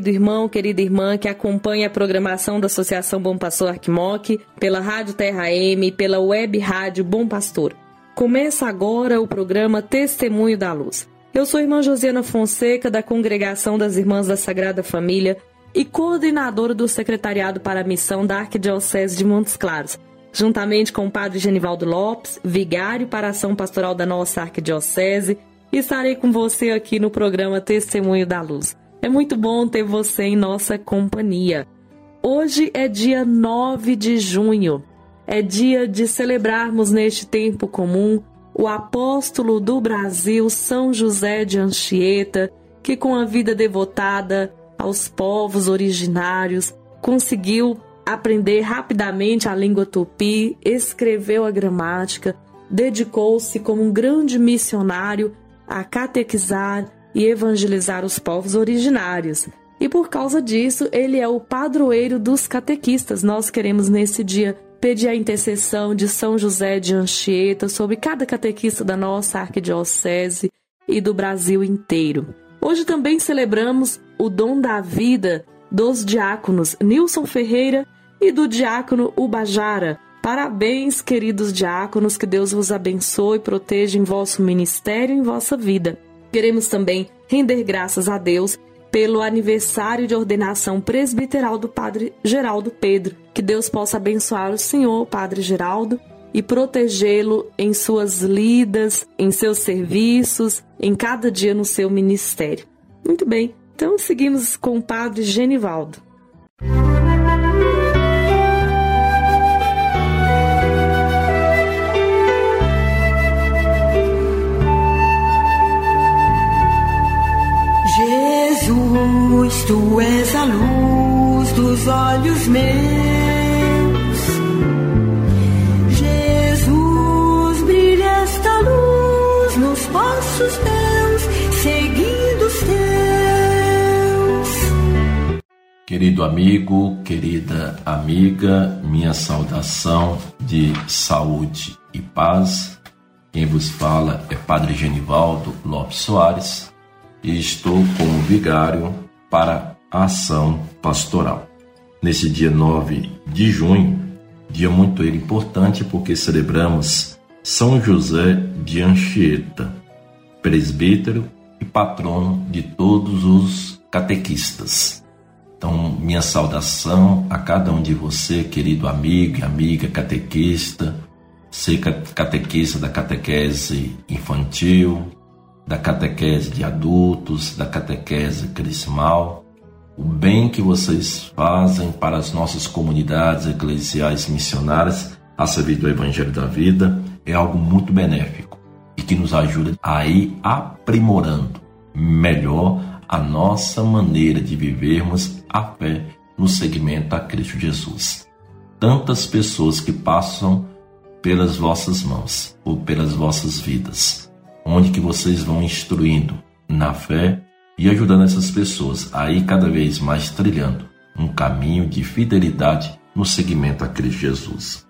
Querido irmão, querida irmã que acompanha a programação da Associação Bom Pastor Arquimoc, pela Rádio Terra M, pela web rádio Bom Pastor. Começa agora o programa Testemunho da Luz. Eu sou a irmã Josiana Fonseca, da Congregação das Irmãs da Sagrada Família e coordenadora do Secretariado para a Missão da Arquidiocese de Montes Claros, juntamente com o Padre Genivaldo Lopes, vigário para a ação pastoral da nossa Arquidiocese, estarei com você aqui no programa Testemunho da Luz. É muito bom ter você em nossa companhia. Hoje é dia 9 de junho. É dia de celebrarmos neste tempo comum o apóstolo do Brasil, São José de Anchieta, que com a vida devotada aos povos originários conseguiu aprender rapidamente a língua tupi, escreveu a gramática, dedicou-se como um grande missionário a catequizar e evangelizar os povos originários. E por causa disso, ele é o padroeiro dos catequistas. Nós queremos nesse dia pedir a intercessão de São José de Anchieta sobre cada catequista da nossa arquidiocese e do Brasil inteiro. Hoje também celebramos o dom da vida dos diáconos Nilson Ferreira e do diácono Ubajara. Parabéns, queridos diáconos, que Deus vos abençoe e proteja em vosso ministério e em vossa vida. Queremos também render graças a Deus pelo aniversário de ordenação presbiteral do Padre Geraldo Pedro. Que Deus possa abençoar o Senhor, Padre Geraldo, e protegê-lo em suas lidas, em seus serviços, em cada dia no seu ministério. Muito bem, então seguimos com o Padre Genivaldo. Jesus, tu és a luz dos olhos meus. Jesus, brilha esta luz nos passos teus, seguindo os teus. Querido amigo, querida amiga, minha saudação de saúde e paz. Quem vos fala é Padre Genivaldo Lopes Soares e estou como vigário para a ação pastoral. Nesse dia 9 de junho, dia muito importante porque celebramos São José de Anchieta, presbítero e patrono de todos os catequistas. Então, minha saudação a cada um de você, querido amigo e amiga catequista, ser catequista da catequese infantil, da catequese de adultos, da catequese crismal, o bem que vocês fazem para as nossas comunidades eclesiais missionárias a serviço do Evangelho da Vida é algo muito benéfico e que nos ajuda a ir aprimorando melhor a nossa maneira de vivermos a fé no segmento a Cristo Jesus. Tantas pessoas que passam pelas vossas mãos ou pelas vossas vidas onde que vocês vão instruindo na fé e ajudando essas pessoas a ir cada vez mais trilhando um caminho de fidelidade no seguimento a Cristo Jesus.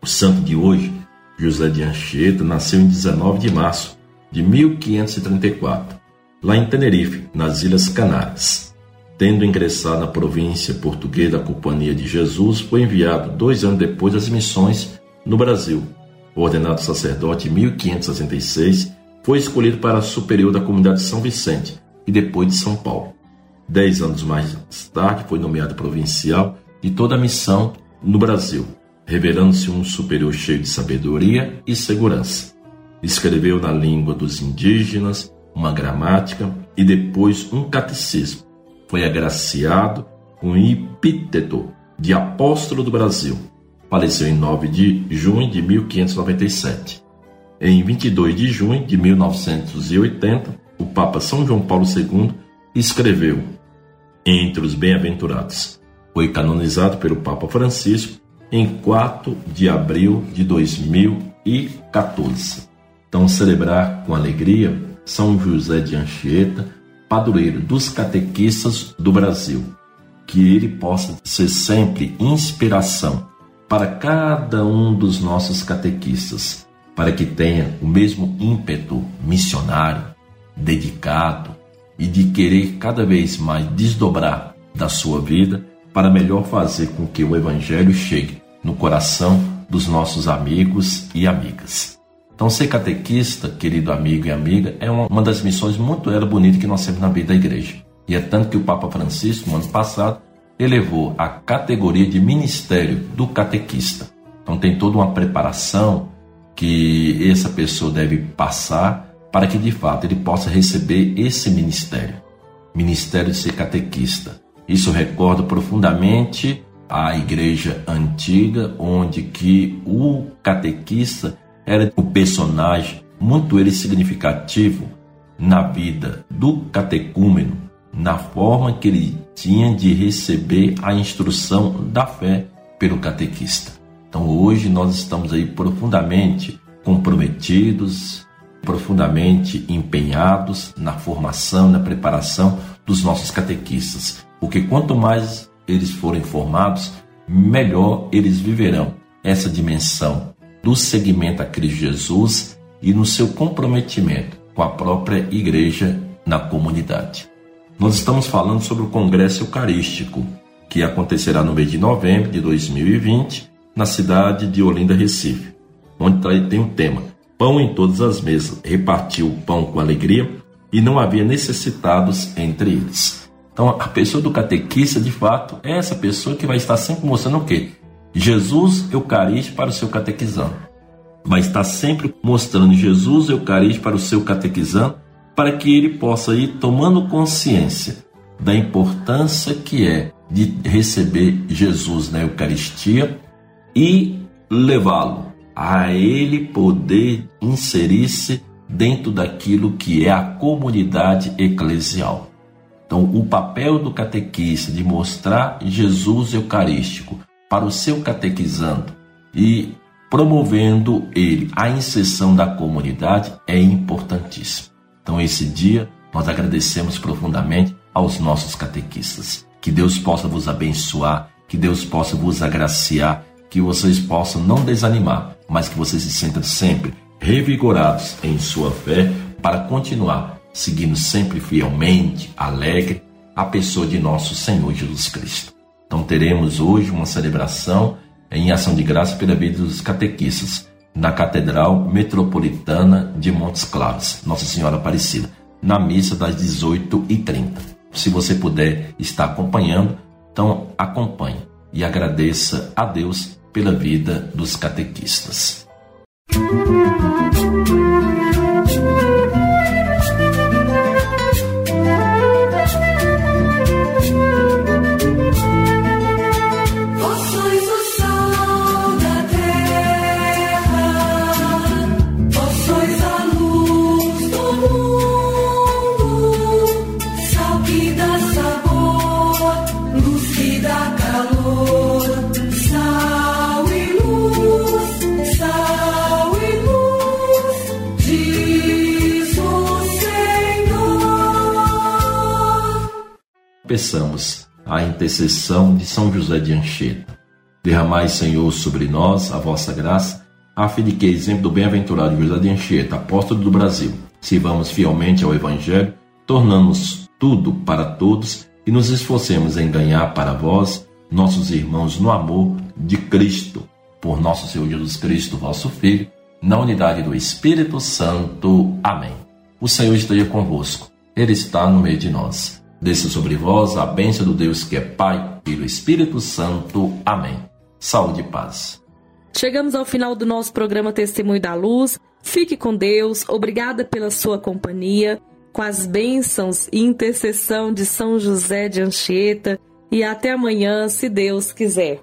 O santo de hoje, José de Anchieta, nasceu em 19 de março de 1534, lá em Tenerife, nas Ilhas Canárias. Tendo ingressado na província portuguesa da Companhia de Jesus, foi enviado dois anos depois às missões no Brasil. Ordenado sacerdote em 1566, foi escolhido para superior da comunidade de São Vicente e depois de São Paulo. Dez anos mais tarde, foi nomeado provincial de toda a missão no Brasil, revelando-se um superior cheio de sabedoria e segurança. Escreveu na língua dos indígenas uma gramática e depois um catecismo. Foi agraciado com o epíteto de apóstolo do Brasil. Faleceu em 9 de junho de 1597. Em 22 de junho de 1980, o Papa São João Paulo II escreveu Entre os Bem-aventurados. Foi canonizado pelo Papa Francisco em 4 de abril de 2014. Então, celebrar com alegria São José de Anchieta, padroeiro dos catequistas do Brasil. Que ele possa ser sempre inspiração para cada um dos nossos catequistas, para que tenha o mesmo ímpeto missionário, dedicado e de querer cada vez mais desdobrar da sua vida para melhor fazer com que o Evangelho chegue no coração dos nossos amigos e amigas. Então, ser catequista, querido amigo e amiga, é uma, das missões muito era bonita que nós temos na vida da igreja. E é tanto que o Papa Francisco, no ano passado, elevou a categoria de ministério do catequista. Então, tem toda uma preparação que essa pessoa deve passar para que de fato ele possa receber esse ministério, ministério de ser catequista. Isso recorda profundamente a igreja antiga, onde que o catequista era o personagem muito ele significativo na vida do catecúmeno, na forma que ele tinha de receber a instrução da fé pelo catequista. Então hoje nós estamos aí profundamente comprometidos, profundamente empenhados na formação, na preparação dos nossos catequistas, porque quanto mais eles forem formados, melhor eles viverão essa dimensão do seguimento a Cristo Jesus e no seu comprometimento com a própria igreja na comunidade. Nós estamos falando sobre o Congresso Eucarístico, que acontecerá no mês de novembro de 2020 na cidade de Olinda, Recife, onde tem o um tema Pão em todas as mesas, repartiu o pão com alegria e não havia necessitados entre eles. Então, a pessoa do catequista, de fato, é essa pessoa que vai estar sempre mostrando o quê? Jesus Eucarístico para o seu catequizando. Vai estar sempre mostrando Jesus Eucarístico para o seu catequizando, para que ele possa ir tomando consciência da importância que é de receber Jesus na Eucaristia e levá-lo a ele poder inserir-se dentro daquilo que é a comunidade eclesial. Então, o papel do catequista de mostrar Jesus Eucarístico para o seu catequizando e promovendo ele a inserção da comunidade é importantíssimo. Então, esse dia, nós agradecemos profundamente aos nossos catequistas. Que Deus possa vos abençoar, que Deus possa vos agraciar que vocês possam não desanimar, mas que vocês se sintam sempre revigorados em sua fé para continuar seguindo sempre fielmente, alegre, a pessoa de nosso Senhor Jesus Cristo. Então teremos hoje uma celebração em ação de graça pela vida dos catequistas na Catedral Metropolitana de Montes Claros, Nossa Senhora Aparecida, na missa das 18h30. Se você puder estar acompanhando, então acompanhe e agradeça a Deus pela vida dos catequistas. Peçamos a intercessão de São José de Anchieta. Derramai, Senhor, sobre nós a vossa graça, a fim de que, exemplo do bem-aventurado José de Anchieta, apóstolo do Brasil, sirvamos fielmente ao Evangelho, tornamos tudo para todos e nos esforcemos em ganhar para vós, nossos irmãos, no amor de Cristo, por nosso Senhor Jesus Cristo, vosso Filho, na unidade do Espírito Santo. Amém. O Senhor esteja convosco, Ele está no meio de nós. Desça sobre vós a bênção do Deus que é Pai, Filho e Espírito Santo. Amém. Saúde e paz. Chegamos ao final do nosso programa Testemunho da Luz. Fique com Deus, obrigada pela sua companhia, com as bênçãos e intercessão de São José de Anchieta e até amanhã, se Deus quiser.